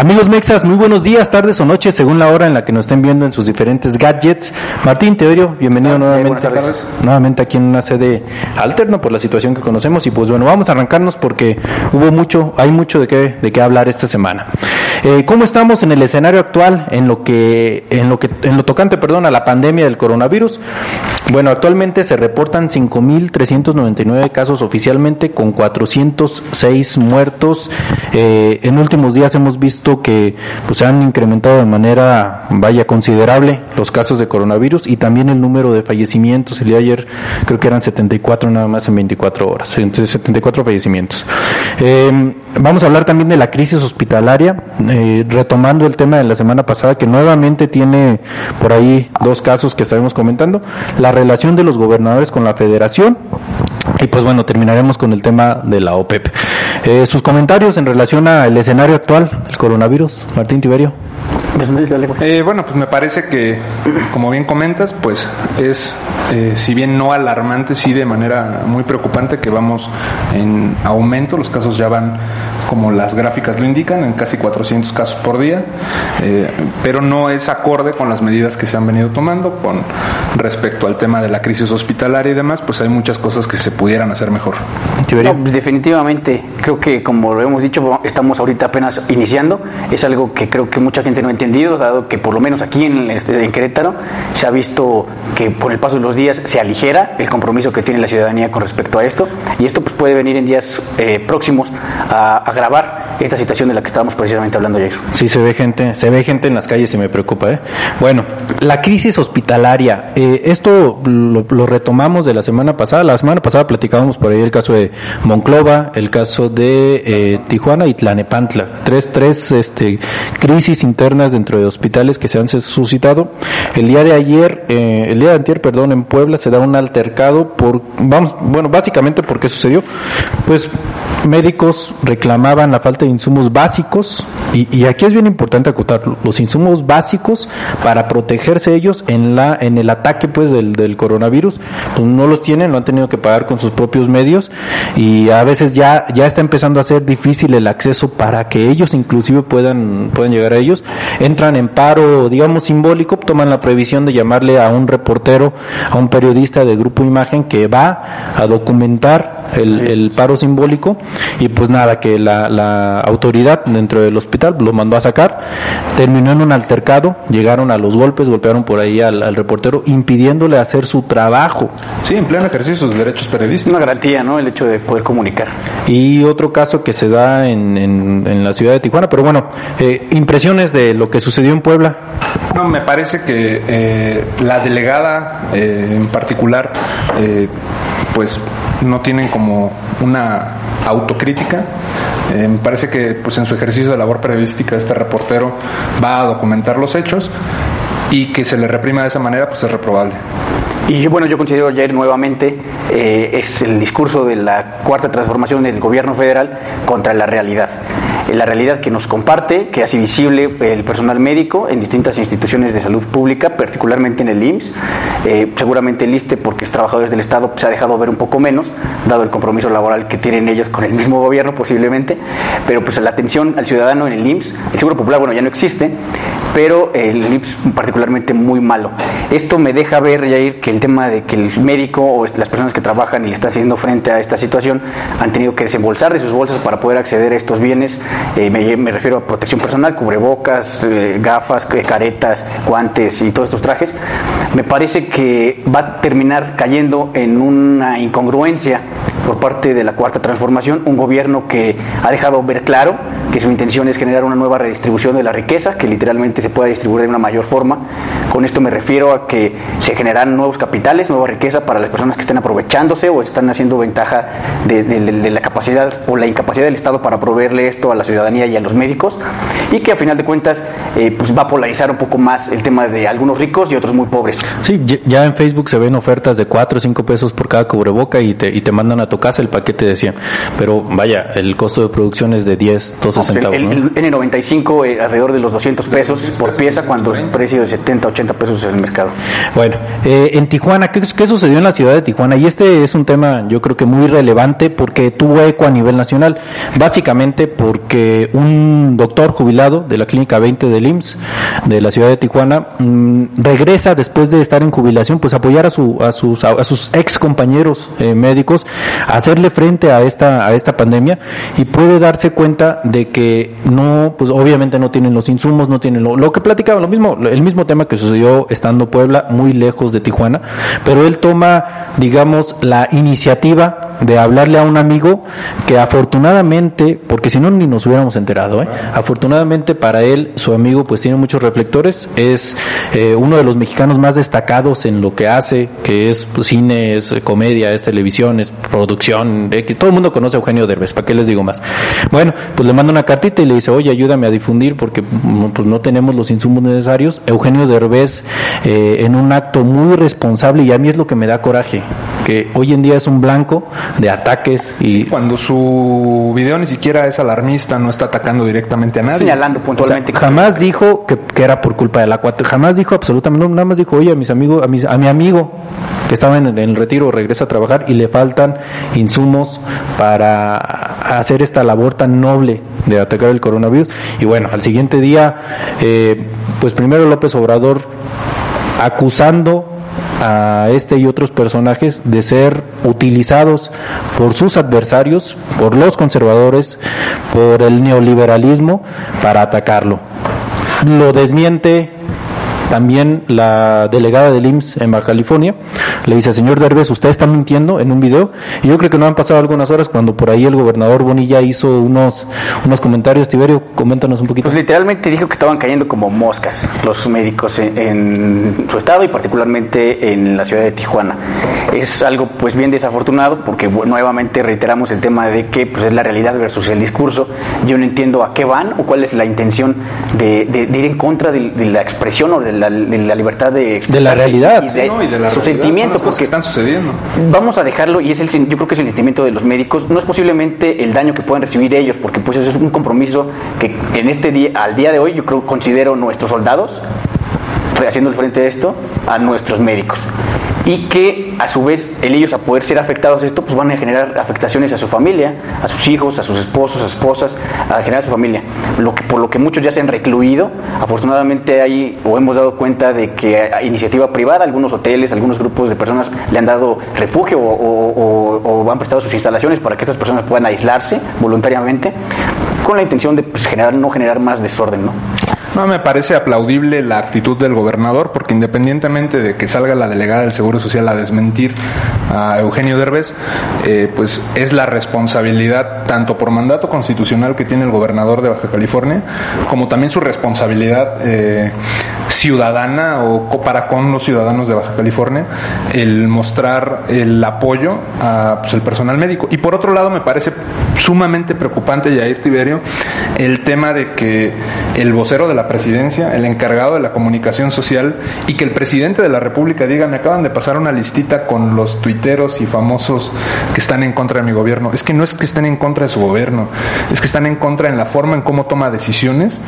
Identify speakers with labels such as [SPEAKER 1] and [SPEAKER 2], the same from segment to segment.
[SPEAKER 1] Amigos Mexas, muy buenos días, tardes o noches, según la hora en la que nos estén viendo en sus diferentes gadgets. Martín Teorio, bienvenido nuevamente, nuevamente aquí en una sede alterna por la situación que conocemos y pues bueno, vamos a arrancarnos porque hubo mucho, hay mucho de qué, de qué hablar esta semana. Eh, ¿Cómo estamos en el escenario actual en lo que, en lo que, en lo tocante, perdón, a la pandemia del coronavirus? Bueno, actualmente se reportan 5.399 casos oficialmente con 406 muertos. Eh, en últimos días hemos visto que pues, han incrementado de manera, vaya, considerable los casos de coronavirus y también el número de fallecimientos. El día de ayer creo que eran 74 nada más en 24 horas, entonces 74 fallecimientos. Eh, vamos a hablar también de la crisis hospitalaria, eh, retomando el tema de la semana pasada que nuevamente tiene por ahí dos casos que estaremos comentando. La relación de los gobernadores con la federación y pues bueno, terminaremos con el tema de la OPEP. Eh, sus comentarios en relación al escenario actual del coronavirus, Martín Tiberio.
[SPEAKER 2] Eh, bueno, pues me parece que, como bien comentas, pues es, eh, si bien no alarmante, sí de manera muy preocupante que vamos en aumento. Los casos ya van, como las gráficas lo indican, en casi 400 casos por día, eh, pero no es acorde con las medidas que se han venido tomando con respecto al tema de la crisis hospitalaria y demás, pues hay muchas cosas que se pudieran hacer mejor.
[SPEAKER 3] Pues definitivamente, creo que como lo hemos dicho, estamos ahorita apenas iniciando, es algo que creo que mucha gente no entiende dado que por lo menos aquí en, este, Querétaro se ha visto que con el paso de los días se aligera el compromiso que tiene la ciudadanía con respecto a esto, y esto pues puede venir en días eh, próximos a agravar esta situación de la que estábamos precisamente hablando ayer.
[SPEAKER 1] Sí, se ve gente, se ve gente en las calles y me preocupa. ¿eh? Bueno, la crisis hospitalaria, eh, esto lo, retomamos de la semana pasada. La semana pasada platicábamos por ahí el caso de Monclova, el caso de eh, Tijuana y Tlanepantla. Tres, tres este, crisis dentro de hospitales que se han suscitado. El día de ayer, eh, el día de ayer, perdón, en Puebla se da un altercado por, vamos, bueno, básicamente por qué sucedió. Pues médicos reclamaban la falta de insumos básicos y, aquí es bien importante acotar los insumos básicos para protegerse ellos en la en el ataque pues del, del coronavirus pues no los tienen lo han tenido que pagar con sus propios medios y a veces ya ya está empezando a ser difícil el acceso para que ellos inclusive puedan puedan llegar a ellos entran en paro digamos simbólico toman la previsión de llamarle a un reportero a un periodista de grupo imagen que va a documentar el, el paro simbólico y pues nada, que la, la autoridad dentro del hospital lo mandó a sacar, terminó en un altercado, llegaron a los golpes, golpearon por ahí al, reportero, impidiéndole hacer su trabajo.
[SPEAKER 2] Sí, en pleno ejercicio de sus derechos periodísticos.
[SPEAKER 3] Una garantía, ¿no? El hecho de poder comunicar.
[SPEAKER 1] Y otro caso que se da en, en, la ciudad de Tijuana, pero bueno, eh, impresiones de lo que sucedió en Puebla.
[SPEAKER 2] No, me parece que eh, la delegada eh, en particular, pues no tienen como una autocrítica. Eh, me parece que pues en su ejercicio de labor periodística este reportero va a documentar los hechos y que se le reprima de esa manera pues es reprobable.
[SPEAKER 3] Y bueno, yo considero ayer nuevamente eh, es el discurso de la cuarta transformación del gobierno federal contra la realidad la realidad que nos comparte, que hace visible el personal médico en distintas instituciones de salud pública, particularmente en el IMSS. Eh, seguramente el ISTE, porque es trabajadores del Estado, se ha dejado ver un poco menos, dado el compromiso laboral que tienen ellos con el mismo gobierno posiblemente, pero pues la atención al ciudadano en el IMSS, el Seguro Popular, bueno, ya no existe, pero el IMSS particularmente muy malo. Esto me deja ver, Jair, que el tema de que el médico o las personas que trabajan y están haciendo frente a esta situación han tenido que desembolsar de sus bolsas para poder acceder a estos bienes eh, me, refiero a protección personal, cubrebocas, eh, gafas, eh, caretas, guantes y todos estos trajes, me parece que va a terminar cayendo en una incongruencia por parte de la cuarta transformación, un gobierno que ha dejado ver claro que su intención es generar una nueva redistribución de la riqueza, que literalmente se pueda distribuir de una mayor forma. Con esto me refiero a que se generarán nuevos capitales, nueva riqueza para las personas que estén aprovechándose o están haciendo ventaja de, la capacidad o la incapacidad del Estado para proveerle esto a la ciudadanía y a los médicos, y que a final de cuentas eh, pues va a polarizar un poco más el tema de algunos ricos y otros muy pobres.
[SPEAKER 1] Sí, ya en Facebook se ven ofertas de 4 o 5 pesos por cada cubreboca y te, y te mandan a tu casa el paquete de 100. Pero vaya, el costo de producción es de 10, 12 centavos.
[SPEAKER 3] El, el, N95 eh, alrededor de los 200 pesos por pieza cuando el precio de 70, 80 pesos en el mercado.
[SPEAKER 1] Bueno, eh, en Tijuana, ¿qué, ¿qué, sucedió en la ciudad de Tijuana? Y este es un tema yo creo que muy relevante porque tuvo eco a nivel nacional. Básicamente porque un doctor jubilado de la Clínica 20 del IMSS de la ciudad de Tijuana mmm, regresa después de estar en jubilación, pues apoyar a, su, a, sus, a, a sus ex compañeros eh, médicos, hacerle frente a esta, a esta pandemia y puede darse cuenta de que no, pues obviamente no tienen los insumos, no tienen lo, lo que platicaba, lo mismo, el mismo tema que sucedió estando Puebla, muy lejos de Tijuana, pero él toma, digamos, la iniciativa de hablarle a un amigo que afortunadamente, porque si no ni nos hubiéramos enterado, ¿eh? afortunadamente para él, su amigo pues tiene muchos reflectores, es eh, uno de los mexicanos más destacados en lo que hace, que es pues, cine, es comedia, es televisión, es producción, todo el mundo conoce a Eugenio Derbez, ¿para qué les digo más? Bueno, pues le manda una cartita y le dice, oye, ayúdame a difundir porque pues no tenemos los insumos necesarios. Eugenio Derbez, eh, en un acto muy responsable, y a mí es lo que me da coraje, que hoy en día es un blanco de ataques y
[SPEAKER 2] sí, cuando su video ni siquiera es alarmista, no está atacando directamente a nadie.
[SPEAKER 3] Señalando puntualmente.
[SPEAKER 1] O sea, jamás dijo que, que, era por culpa de la 4, jamás dijo absolutamente, no, nada más dijo, oye, a mis amigos, a, mis, a mi amigo que estaba en, en, el retiro regresa a trabajar y le faltan insumos para hacer esta labor tan noble de atacar el coronavirus. Y bueno, al siguiente día, eh, pues primero López Obrador acusando a este y otros personajes de ser utilizados por sus adversarios, por los conservadores, por el neoliberalismo para atacarlo. Lo desmiente también la delegada del IMSS en Baja California le dice, señor Derbez, usted está mintiendo en un video. Y yo creo que no han pasado algunas horas cuando por ahí el gobernador Bonilla hizo unos, unos comentarios. Tiberio, coméntanos un poquito.
[SPEAKER 3] Pues literalmente dijo que estaban cayendo como moscas los médicos en, en su estado y particularmente en la ciudad de Tijuana. Es algo pues bien desafortunado porque nuevamente reiteramos el tema de que pues es la realidad versus el discurso. Yo no entiendo a qué van o cuál es la intención de, de, de ir en contra de, de, la expresión o de la, de la libertad de
[SPEAKER 1] de la realidad
[SPEAKER 3] y de,
[SPEAKER 2] sí, no, y de la
[SPEAKER 3] su
[SPEAKER 2] realidad, porque que están sucediendo.
[SPEAKER 3] Vamos a dejarlo y es el yo creo que es el sentimiento de los médicos, no es posiblemente el daño que puedan recibir ellos porque pues eso es un compromiso que en este día al día de hoy yo creo considero nuestros soldados haciendo el frente de esto a nuestros médicos y que a su vez el ellos a poder ser afectados de esto pues van a generar afectaciones a su familia, a sus hijos, a sus esposos, a sus esposas, a generar a su familia. Lo que por lo que muchos ya se han recluido, afortunadamente hay o hemos dado cuenta de que a iniciativa privada, algunos hoteles, algunos grupos de personas le han dado refugio o, o, o han prestado sus instalaciones para que estas personas puedan aislarse voluntariamente con la intención de pues, generar no generar más desorden, ¿no?
[SPEAKER 2] No, me parece aplaudible la actitud del gobernador, porque independientemente de que salga la delegada del Seguro Social a desmentir a Eugenio Derbez, eh, pues es la responsabilidad, tanto por mandato constitucional que tiene el gobernador de Baja California, como también su responsabilidad eh, ciudadana o para con los ciudadanos de Baja California, el mostrar el apoyo a pues, personal médico. Y por otro lado, me parece sumamente preocupante, Yair Tiberio, el tema de que el vocero de la presidencia, el encargado de la comunicación social, y que el presidente de la República diga, me acaban de pasar una listita con los tuiteros y famosos que están en contra de mi gobierno. Es que no es que estén en contra de su gobierno, es que están en contra en la forma en cómo toma decisiones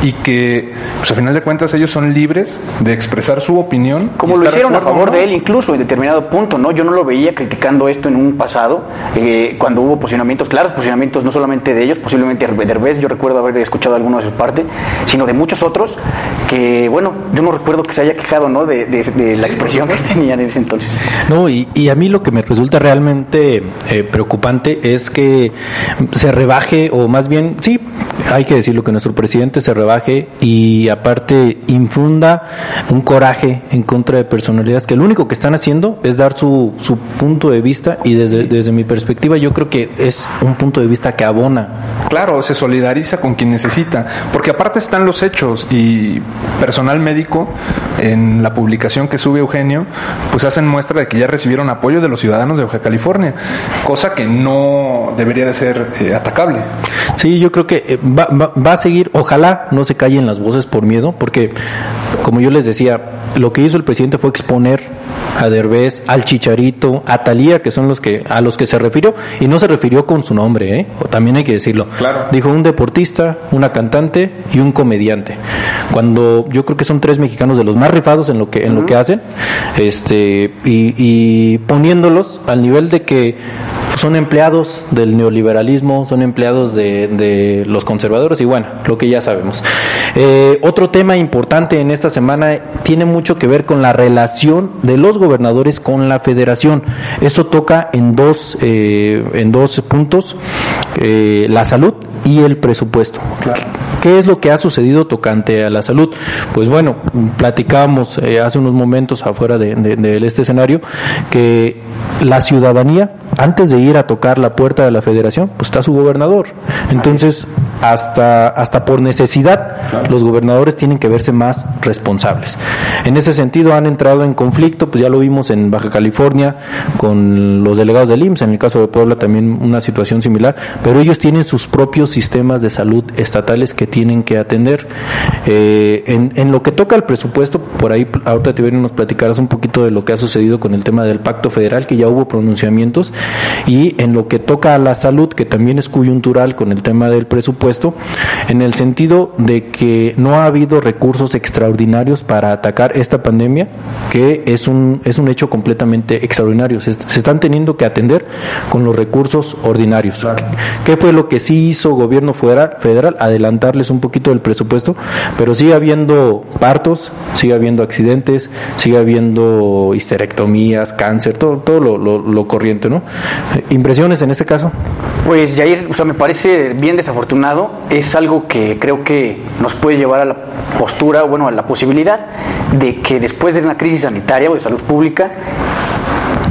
[SPEAKER 2] y que, pues a final de cuentas, ellos son libres de expresar su opinión.
[SPEAKER 3] Como lo hicieron a favor ¿no? de él, incluso en determinado punto, ¿no? Yo no lo veía criticando esto en un pasado, eh, cuando hubo posicionamientos, claros posicionamientos no solamente de ellos, posiblemente de Derbez, yo recuerdo haber escuchado algunos de su parte, sino de muchos otros que, bueno, yo no recuerdo que se haya quejado, ¿no? De, de, de la expresión que tenían en ese entonces.
[SPEAKER 1] No, y, y a mí lo que me resulta realmente eh, preocupante es que se rebaje, o más bien, sí, hay que decirlo, que nuestro presidente se rebaje y aparte infunda un coraje en contra de personalidades que lo único que están haciendo es dar su, su punto de vista y desde, desde mi perspectiva yo creo que es un punto de vista que abona.
[SPEAKER 2] Claro, se solidariza con quien necesita, porque aparte están los hechos y personal médico en la publicación que sube Eugenio, pues hacen muestra de que ya recibieron apoyo de los ciudadanos de Baja California, cosa que no debería de ser eh, atacable.
[SPEAKER 1] Sí, yo creo que eh, va, va, a seguir, ojalá no se callen las voces por miedo, porque como yo les decía, lo que hizo el presidente fue exponer a Derbez, al Chicharito, a Talía, que son los que a los que se refirió y no se refirió con su nombre, ¿eh? también hay que decirlo.
[SPEAKER 2] Claro.
[SPEAKER 1] Dijo un deportista, una cantante y un comediante. Cuando yo creo que son tres mexicanos de los más rifados en lo que en lo que hacen, este y, y poniéndolos al nivel de que son empleados del neoliberalismo, son empleados de, de los conservadores y bueno, lo que ya sabemos. Eh, otro tema importante en esta semana tiene mucho que ver con la relación de los gobernadores con la federación. Esto toca en dos, eh, en dos puntos, eh, la salud y el presupuesto. ¿Qué es lo que ha sucedido tocante a la salud? Pues bueno, platicábamos eh, hace unos momentos afuera de, de, este escenario que la ciudadanía, antes de ir a tocar la puerta de la federación, pues está su gobernador. Entonces, hasta, hasta por necesidad, los gobernadores tienen que verse más responsables. En ese sentido, han entrado en conflicto, pues ya lo vimos en Baja California con los delegados del IMSS, en el caso de Puebla también una situación similar, pero ellos tienen sus propios sistemas de salud estatales que tienen que atender. Eh, en, lo que toca al presupuesto, por ahí ahorita te nos platicarás un poquito de lo que ha sucedido con el tema del pacto federal, que ya hubo pronunciamientos, y en lo que toca a la salud, que también es coyuntural con el tema del presupuesto, en el sentido de que no ha habido recursos extraordinarios para atacar esta pandemia, que es un, es un hecho completamente extraordinario. Se, se están teniendo que atender con los recursos ordinarios. ¿Qué fue lo que sí hizo gobierno federal? federal adelantarles un poquito del presupuesto, pero sigue habiendo partos, sigue habiendo accidentes, sigue habiendo histerectomías, cáncer, todo, todo lo, lo, corriente, ¿no? ¿Impresiones en este caso?
[SPEAKER 3] Pues Jair, o sea, me parece bien desafortunado, es algo que creo que nos puede llevar a la postura, bueno, a la posibilidad de que después de una crisis sanitaria o de salud pública,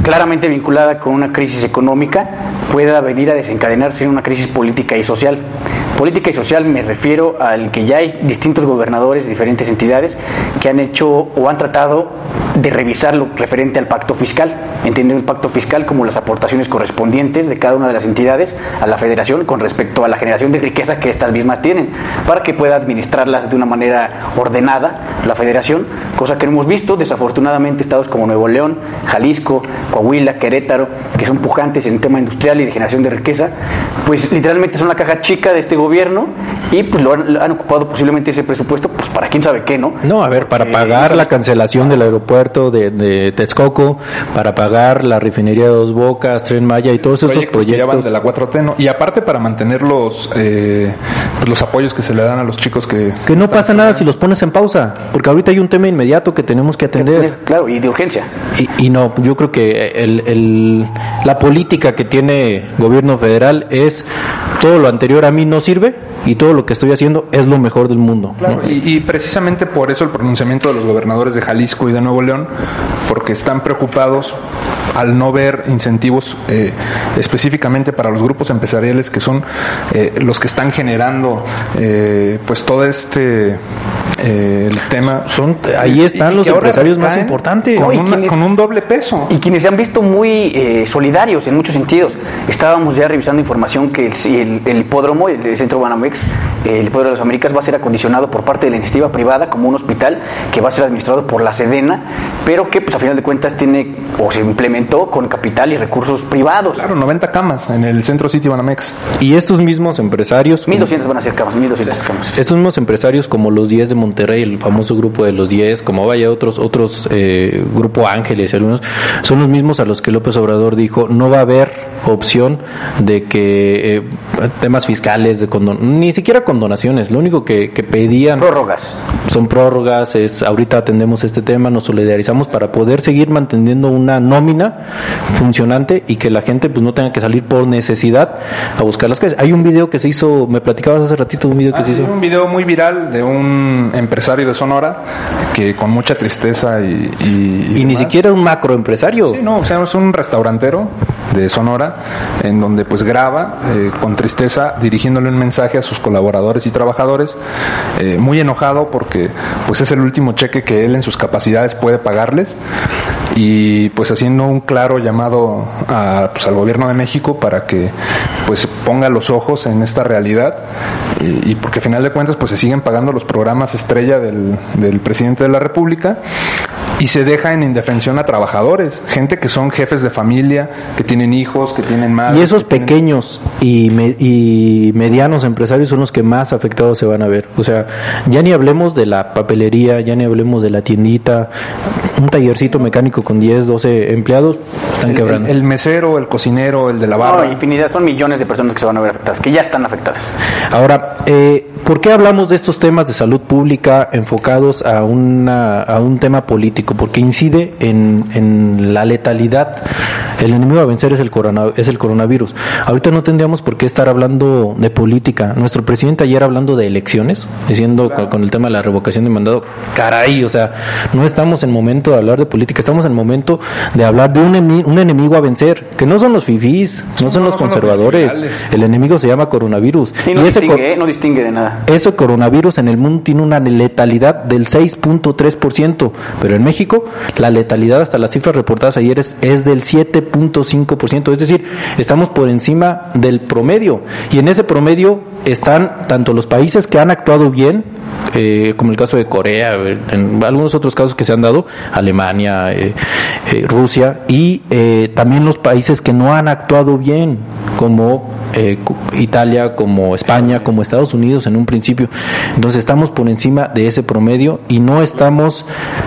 [SPEAKER 3] claramente vinculada con una crisis económica, pueda venir a desencadenarse en una crisis política y social. Política y social me refiero al que ya hay distintos gobernadores de diferentes entidades que han hecho o han tratado de revisar lo referente al pacto fiscal, entendiendo el pacto fiscal como las aportaciones correspondientes de cada una de las entidades a la federación con respecto a la generación de riqueza que estas mismas tienen, para que pueda administrarlas de una manera ordenada la federación, cosa que no hemos visto, desafortunadamente estados como Nuevo León, Jalisco, Coahuila, Querétaro, que son pujantes en tema industrial y de generación de riqueza, pues literalmente son la caja chica de este gobierno y pues lo han, ocupado posiblemente ese presupuesto pues para quién sabe qué, ¿no?
[SPEAKER 1] No, a ver, para eh, pagar la cancelación del aeropuerto de, de, Texcoco, para pagar la refinería de Dos Bocas, Tren Maya y todos estos proyectos.
[SPEAKER 2] de la 4T, ¿no? Y aparte para mantener los, eh, pues, los apoyos que se le dan a los chicos que...
[SPEAKER 1] Que no pasa nada si los pones en pausa, porque ahorita hay un tema inmediato que tenemos que atender.
[SPEAKER 3] Claro, y de urgencia.
[SPEAKER 1] Y, y no, yo creo que el, el, la política que tiene gobierno federal es todo lo anterior a mí no sirve y todo lo que estoy haciendo es lo mejor del mundo.
[SPEAKER 2] y, precisamente por eso el pronunciamiento de los gobernadores de Jalisco y de Nuevo León, porque están preocupados al no ver incentivos eh, específicamente para los grupos empresariales que son eh, los que están generando eh, pues todo este el tema.
[SPEAKER 1] Son ahí están los empresarios más importantes.
[SPEAKER 2] con, un doble peso.
[SPEAKER 3] y quienes se han visto muy solidarios en muchos sentidos. Estábamos ya revisando información que el, el, hipódromo el, centro Banamex el hipódromo de las Américas va a ser acondicionado por parte de la iniciativa privada como un hospital que va a ser administrado por la Sedena pero que pues a final de cuentas tiene o se implementa con capital y recursos privados.
[SPEAKER 2] Claro, 90 camas en el centro City Banamex.
[SPEAKER 1] Y estos mismos empresarios...
[SPEAKER 3] 1200 van a ser camas, 1200 camas.
[SPEAKER 1] Estos mismos empresarios como los 10 de Monterrey, el famoso grupo de los 10, como vaya otros, otros eh, grupo Ángeles, algunos, son los mismos a los que López Obrador dijo, no va a haber opción de que eh, temas fiscales, de condon ni siquiera condonaciones, lo único que, que pedían...
[SPEAKER 3] Prórrogas.
[SPEAKER 1] Son prórrogas, es ahorita atendemos este tema, nos solidarizamos para poder seguir manteniendo una nómina funcionante y que la gente pues no tenga que salir por necesidad a buscar las calles. Hay un video que se hizo, me platicabas hace ratito un video que
[SPEAKER 2] ah,
[SPEAKER 1] se hizo.
[SPEAKER 2] un video muy viral de un empresario de Sonora que con mucha tristeza y...
[SPEAKER 1] Y, ni siquiera un macroempresario.
[SPEAKER 2] Sí, no, o sea, es un restaurantero de Sonora en donde pues graba eh, con tristeza tristeza dirigiéndole un mensaje a sus colaboradores y trabajadores, eh, muy enojado porque pues es el último cheque que él en sus capacidades puede pagarles y pues haciendo un claro llamado a, pues, al gobierno de México para que pues ponga los ojos en esta realidad y, porque al final de cuentas pues se siguen pagando los programas estrella del, del presidente de la República y se deja en indefensión a trabajadores, gente que son jefes de familia, que tienen hijos, que tienen madres.
[SPEAKER 1] Y esos pequeños y, y medianos empresarios son los que más afectados se van a ver. O sea, ya ni hablemos de la papelería, ya ni hablemos de la tiendita, un tallercito mecánico con 10, 12 empleados, están quebrando.
[SPEAKER 2] El, mesero, el cocinero, el de la barra.
[SPEAKER 3] No, infinidad, son millones de personas que se van a ver afectadas, que ya están afectadas.
[SPEAKER 1] Ahora, eh, ¿por qué hablamos de estos temas de salud pública enfocados a, una, a un tema político? Porque incide en, en la letalidad. El enemigo a vencer es el, corona, es el coronavirus. Ahorita no tendríamos por qué estar hablando de política. Nuestro presidente ayer hablando de elecciones, diciendo con, el tema de la revocación de mandado, caray, o sea, no estamos en momento de hablar de política, estamos en momento de hablar de un, un enemigo a vencer, que no son los fifís, no, son los conservadores. el enemigo se llama coronavirus.
[SPEAKER 3] Y no, distingue, ¿eh? no distingue de nada.
[SPEAKER 1] Ese coronavirus en el mundo tiene una letalidad del 6.3%, pero en México la letalidad hasta las cifras reportadas ayer es, es del 7.5%, es decir, estamos por encima del promedio y en ese promedio están tanto los países que han actuado bien, eh, como el caso de Corea, en algunos otros casos que se han dado, Alemania, eh, eh, Rusia, y también los países que no han actuado bien, como Italia, como España, como Estados Unidos en un principio. Entonces estamos por encima de ese promedio y no estamos,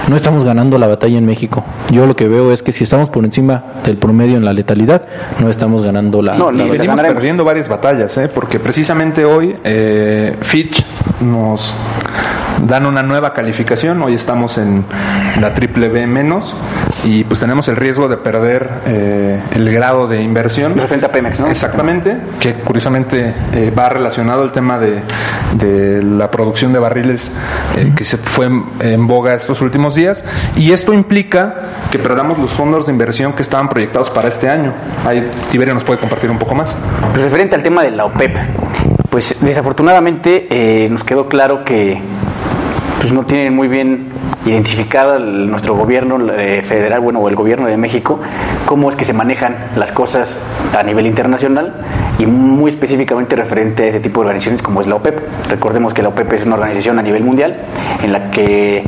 [SPEAKER 1] no estamos ganando la batalla en México. Yo lo que veo es que si estamos por encima del promedio en la letalidad, no estamos ganando la,
[SPEAKER 2] no, y venimos perdiendo varias batallas, porque precisamente hoy Fitch nos dan una nueva calificación. Hoy estamos en la triple B menos y pues tenemos el riesgo de perder eh, el grado de inversión.
[SPEAKER 3] Referente a Pemex, ¿no?
[SPEAKER 2] Exactamente, que curiosamente eh, va relacionado al tema de, de la producción de barriles eh, que se fue en, boga estos últimos días y esto implica que perdamos los fondos de inversión que estaban proyectados para este año. Ahí Tiberio nos puede compartir un poco más.
[SPEAKER 3] Referente al tema de la OPEP, pues desafortunadamente nos quedó claro que pues no tienen muy bien identificada nuestro gobierno federal, bueno, o el gobierno de México, cómo es que se manejan las cosas a nivel internacional y muy específicamente referente a ese tipo de organizaciones como es la OPEP. Recordemos que la OPEP es una organización a nivel mundial en la que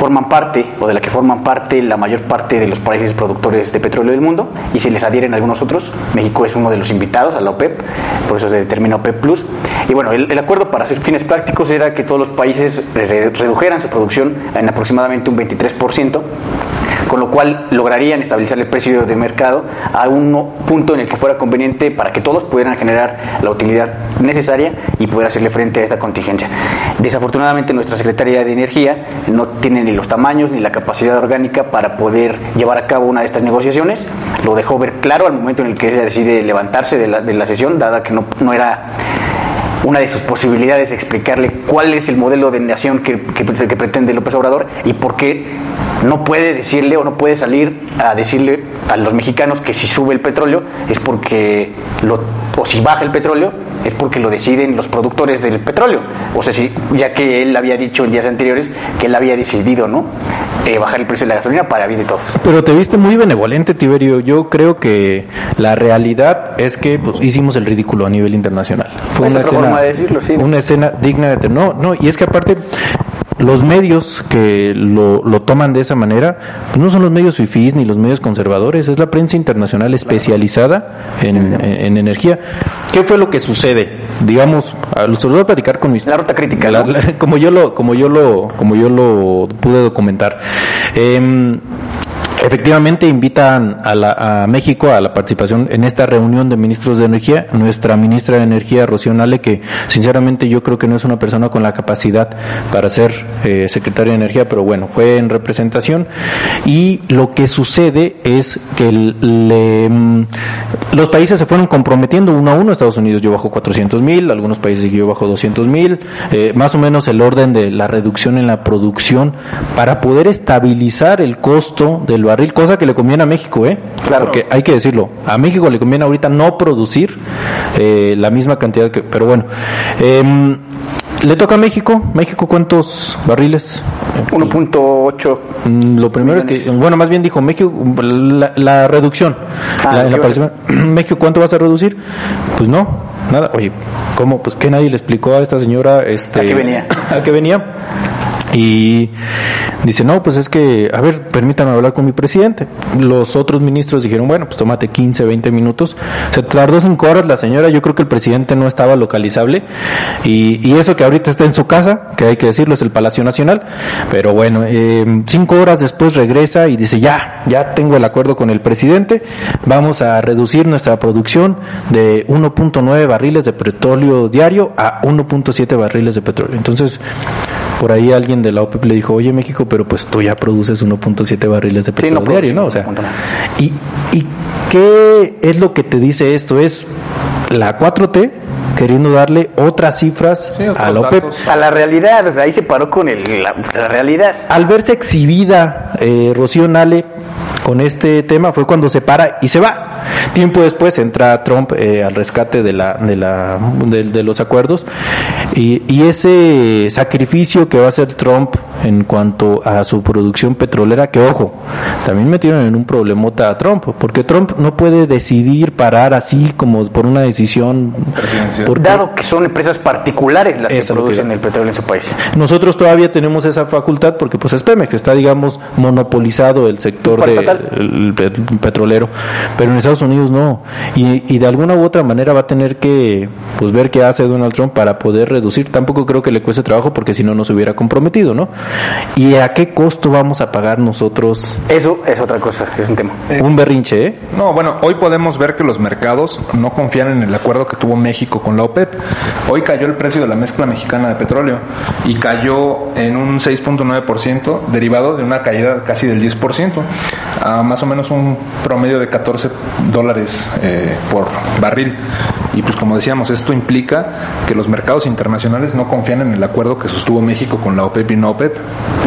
[SPEAKER 3] forman parte o de la que forman parte la mayor parte de los países productores de petróleo del mundo y si les adhieren algunos otros. México es uno de los invitados a la OPEP, por eso se determina OPEP Plus. Y bueno, el, acuerdo para hacer fines prácticos era que todos los países redujeran su producción en aproximadamente un 23% con lo cual lograrían estabilizar el precio de mercado a un punto en el que fuera conveniente para que todos pudieran generar la utilidad necesaria y poder hacerle frente a esta contingencia. Desafortunadamente nuestra Secretaría de Energía no tiene ni los tamaños ni la capacidad orgánica para poder llevar a cabo una de estas negociaciones. Lo dejó ver claro al momento en el que ella decide levantarse de la, de la sesión, dada que no, no era una de sus posibilidades explicarle cuál es el modelo de nación que, que, que, pretende López Obrador y por qué no puede decirle o no puede salir a decirle a los mexicanos que si sube el petróleo es porque lo, o si baja el petróleo es porque lo deciden los productores del petróleo. O sea, si, ya que él había dicho en días anteriores que él había decidido, ¿no? Eh, bajar el precio de la gasolina para bien de todos.
[SPEAKER 1] Pero te viste muy benevolente, Tiberio. Yo creo que la realidad es que pues, hicimos el ridículo a nivel internacional.
[SPEAKER 3] Fue una escena, decirlo, sí.
[SPEAKER 1] una escena digna de... No, no, y es que aparte los medios que lo, lo, toman de esa manera, pues no son los medios fifís ni los medios conservadores, es la prensa internacional especializada en, en, energía. ¿Qué fue lo que sucede? Digamos, los voy a platicar con mis
[SPEAKER 3] la ruta crítica,
[SPEAKER 1] como yo lo, como yo lo, como yo lo pude documentar. Eh, Efectivamente invitan a, la, México a la participación en esta reunión de ministros de energía. Nuestra ministra de energía, Rocío Nale, que sinceramente yo creo que no es una persona con la capacidad para ser eh, secretaria de energía, pero bueno, fue en representación. Y lo que sucede es que le, mm, los países se fueron comprometiendo uno a uno. Estados Unidos yo bajo 400 mil, algunos países siguió bajo 200 mil, eh, más o menos el orden de la reducción en la producción para poder estabilizar el costo del barril, cosa que le conviene a México, ¿eh? Claro. Porque hay que decirlo, a México le conviene ahorita no producir eh, la misma cantidad que, pero bueno. Eh, le toca a México. México, ¿cuántos barriles?
[SPEAKER 3] 1.8.
[SPEAKER 1] Mm, lo primero es que, bueno, más bien dijo México, la, reducción. Ah, México, ¿cuánto vas a reducir? Pues no, nada. Oye, ¿cómo? Pues que nadie le explicó a esta señora. Este,
[SPEAKER 3] ¿A qué venía?
[SPEAKER 1] ¿A qué venía? Y dice, no, pues es que, a ver, permítame hablar con mi presidente. Los otros ministros dijeron, bueno, pues tómate 15, 20 minutos. Se tardó cinco horas la señora, yo creo que el presidente no estaba localizable. Y, y eso que ahorita está en su casa, que hay que decirlo, es el Palacio Nacional. Pero bueno, eh, cinco horas después regresa y dice, ya, ya tengo el acuerdo con el presidente, vamos a reducir nuestra producción de 1.9 barriles de petróleo diario a 1.7 barriles de petróleo. Entonces, por ahí alguien de la OPEP le dijo, oye México, pero pues tú ya produces 1.7 barriles de petróleo diario, ¿no? O sea, ¿y, ¿y qué es lo que te dice esto? Es la 4T queriendo darle otras cifras a la OPEP.
[SPEAKER 3] A la realidad, o sea, ahí se paró con el, la, realidad.
[SPEAKER 1] Al verse exhibida eh, Rocío Nale con este tema fue cuando se para y se va. Tiempo después entra Trump eh, al rescate de, la, de, la, de, los acuerdos y, y, ese sacrificio que va a hacer Trump en cuanto a su producción petrolera, que ojo, también metieron en un problemota a Trump, porque Trump no puede decidir parar así como por una decisión.
[SPEAKER 3] Dado que son empresas particulares las que producen el petróleo en su país.
[SPEAKER 1] Nosotros todavía tenemos esa facultad porque pues es Pemex, está digamos monopolizado el sector del petrolero, pero en Estados Unidos no. Y, de alguna u otra manera va a tener que pues ver qué hace Donald Trump para poder reducir. Tampoco creo que le cueste trabajo porque si no, no se hubiera comprometido, ¿no? ¿Y a qué costo vamos a pagar nosotros?
[SPEAKER 3] Eso es otra cosa, es un tema.
[SPEAKER 1] Eh, un berrinche, ¿eh?
[SPEAKER 2] No, bueno, hoy podemos ver que los mercados no confían en el acuerdo que tuvo México con la OPEP. Hoy cayó el precio de la mezcla mexicana de petróleo y cayó en un 6.9% derivado de una caída casi del 10%, a más o menos un promedio de 14 dólares eh, por barril. Y pues como decíamos, esto implica que los mercados internacionales no confían en el acuerdo que sostuvo México con la OPEP y no OPEP.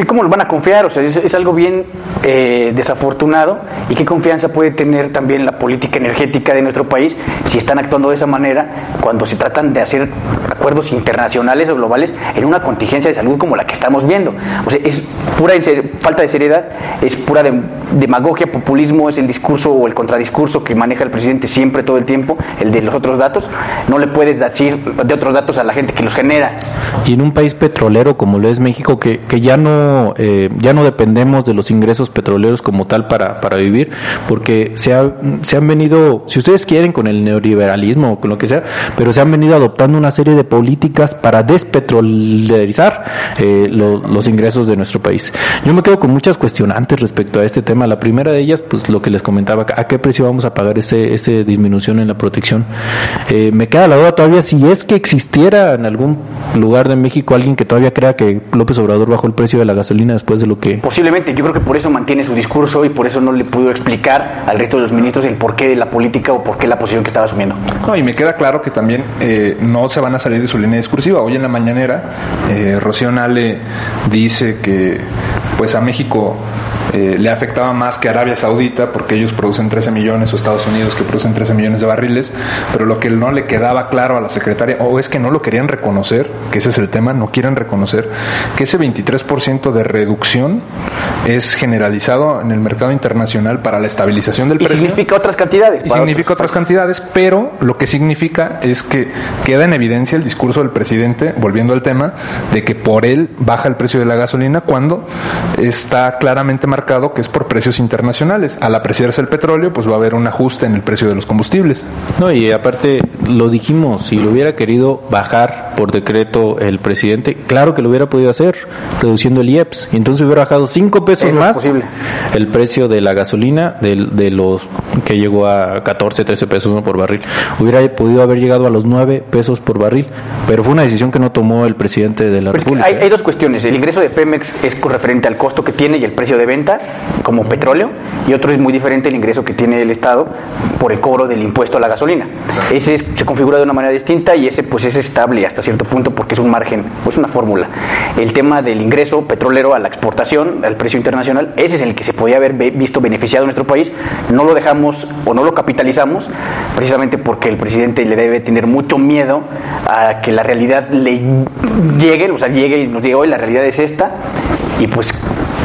[SPEAKER 3] ¿Y cómo lo van a confiar? O sea, es, algo bien eh, desafortunado. ¿Y qué confianza puede tener también la política energética de nuestro país si están actuando de esa manera cuando se tratan de hacer acuerdos internacionales o globales en una contingencia de salud como la que estamos viendo? O sea, es pura falta de seriedad, es pura demagogia, populismo, es el discurso o el contradiscurso que maneja el presidente siempre todo el tiempo, el de los otros datos, no le puedes decir de otros datos a la gente que los genera.
[SPEAKER 1] Y en un país petrolero como lo es México, que, que ya no eh, ya no dependemos de los ingresos petroleros como tal para, para vivir, porque se, ha, se han venido, si ustedes quieren, con el neoliberalismo o con lo que sea, pero se han venido adoptando una serie de políticas para despetrolarizar eh, los ingresos de nuestro país. Yo me quedo con muchas cuestionantes respecto a este tema. La primera de ellas, pues lo que les comentaba, ¿a qué precio vamos a pagar ese, ese disminución en la protección? Eh, me queda la duda todavía si es que existiera en algún lugar de México alguien que todavía crea que López Obrador bajó el precio de la gasolina después de lo que...
[SPEAKER 3] Posiblemente, yo creo que por eso mantiene su discurso y por eso no le pudo explicar al resto de los ministros el porqué de la política o por qué la posición que estaba asumiendo.
[SPEAKER 2] No, y me queda claro que también eh, no se van a salir de su línea discursiva. Hoy en la mañanera, eh, Rocío Nale dice que pues a México eh, le afectaba más que Arabia Saudita porque ellos producen 13 millones o Estados Unidos que producen 13 millones de barriles, pero lo que no le quedaba claro a la secretaria o es que no lo querían reconocer, que ese es el tema, no quieren reconocer que ese 23% de reducción es generalizado en el mercado internacional para la estabilización del
[SPEAKER 3] y
[SPEAKER 2] precio.
[SPEAKER 3] significa otras cantidades.
[SPEAKER 2] Y significa otras cantidades, pero lo que significa es que queda en evidencia el discurso del presidente, volviendo al tema, de que por él baja el precio de la gasolina cuando está claramente marcado que es por precios internacionales. Al apreciarse el petróleo, pues va a haber un ajuste en el precio de los combustibles.
[SPEAKER 1] No, y aparte lo dijimos, si lo hubiera querido bajar por decreto el presidente, claro que lo hubiera podido hacer, reduciendo el IEPS, y entonces hubiera bajado 5 pesos más el precio de la gasolina de, de, los que llegó a 14, 13 pesos por barril. Hubiera podido haber llegado a los 9 pesos por barril, pero fue una decisión que no tomó el presidente de la República.
[SPEAKER 3] Hay, hay, dos cuestiones, el ingreso de Pemex es referente al costo que tiene y el precio de venta como petróleo y otro es muy diferente el ingreso que tiene el Estado por el cobro del impuesto a la gasolina. Ese se configura de una manera distinta y ese pues es estable hasta cierto punto porque es un margen, pues una fórmula. El tema del ingreso petrolero a la exportación, al precio internacional, ese es el que se podía haber visto beneficiado en nuestro país. No lo dejamos o no lo capitalizamos precisamente porque el presidente le debe tener mucho miedo a que la realidad le llegue, o sea, llegue y nos diga hoy la realidad es esta y pues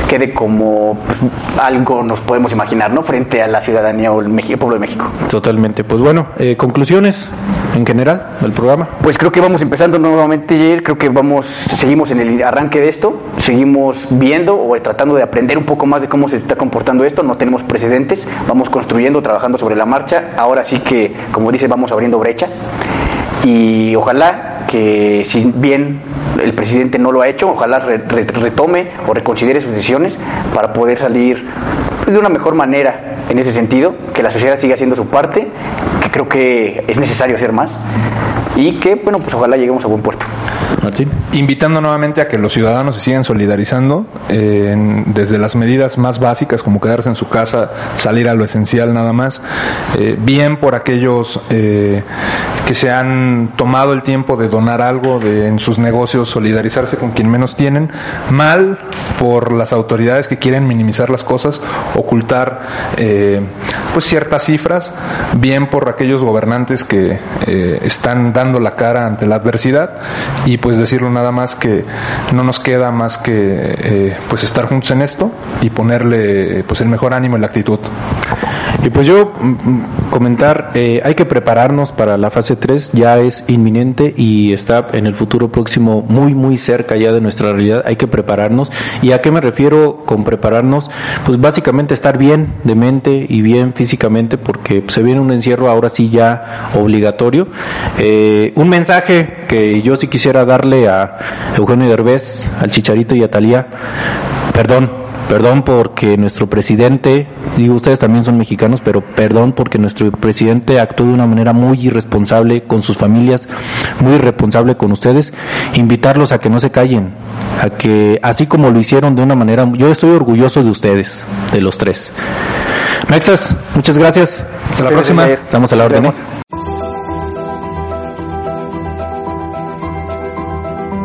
[SPEAKER 3] quede como pues, algo nos podemos imaginar, ¿no? Frente a la ciudadanía o el, pueblo de México.
[SPEAKER 1] Totalmente. Pues bueno, eh, conclusiones en general del programa.
[SPEAKER 3] Pues creo que vamos empezando nuevamente, Jair. Creo que vamos, seguimos en el arranque de esto, seguimos viendo o tratando de aprender un poco más de cómo se está comportando esto. No tenemos precedentes, vamos construyendo, trabajando sobre la marcha. Ahora sí que, como dice, vamos abriendo brecha y ojalá que si bien el presidente no lo ha hecho, ojalá retome o reconsidere sus decisiones para poder salir pues, de una mejor manera en ese sentido, que la sociedad siga haciendo su parte, que creo que es necesario hacer más y que, bueno, pues ojalá lleguemos a buen puerto.
[SPEAKER 2] Invitando nuevamente a que los ciudadanos se sigan solidarizando desde las medidas más básicas como quedarse en su casa, salir a lo esencial nada más, eh, bien por aquellos eh, que se han tomado el tiempo de donar algo de, en sus negocios, solidarizarse con quien menos tienen, mal por las autoridades que quieren minimizar las cosas, ocultar eh, pues ciertas cifras, bien por aquellos gobernantes que están dando la cara ante la adversidad y pues decirlo nada más que no nos queda más que eh, pues estar juntos en esto y ponerle pues el mejor ánimo y la actitud.
[SPEAKER 1] Y pues yo mm, mm, comentar, eh, hay que prepararnos para la fase 3, ya es inminente y está en el futuro próximo muy muy cerca ya de nuestra realidad, hay que prepararnos. ¿Y a qué me refiero con prepararnos? Pues básicamente estar bien de mente y bien físicamente porque se viene un encierro ahora sí ya obligatorio. Eh, un mensaje que yo sí quisiera darle a Eugenio Derbez, al Chicharito y a Talía, perdón, Perdón porque nuestro presidente, digo ustedes también son mexicanos, pero perdón porque nuestro presidente actuó de una manera muy irresponsable con sus familias, muy irresponsable con ustedes. Invitarlos a que no se callen, a que así como lo hicieron de una manera, yo estoy orgulloso de ustedes, de los tres. Mexas, muchas gracias. Hasta la próxima. Estamos a la orden. ¿eh?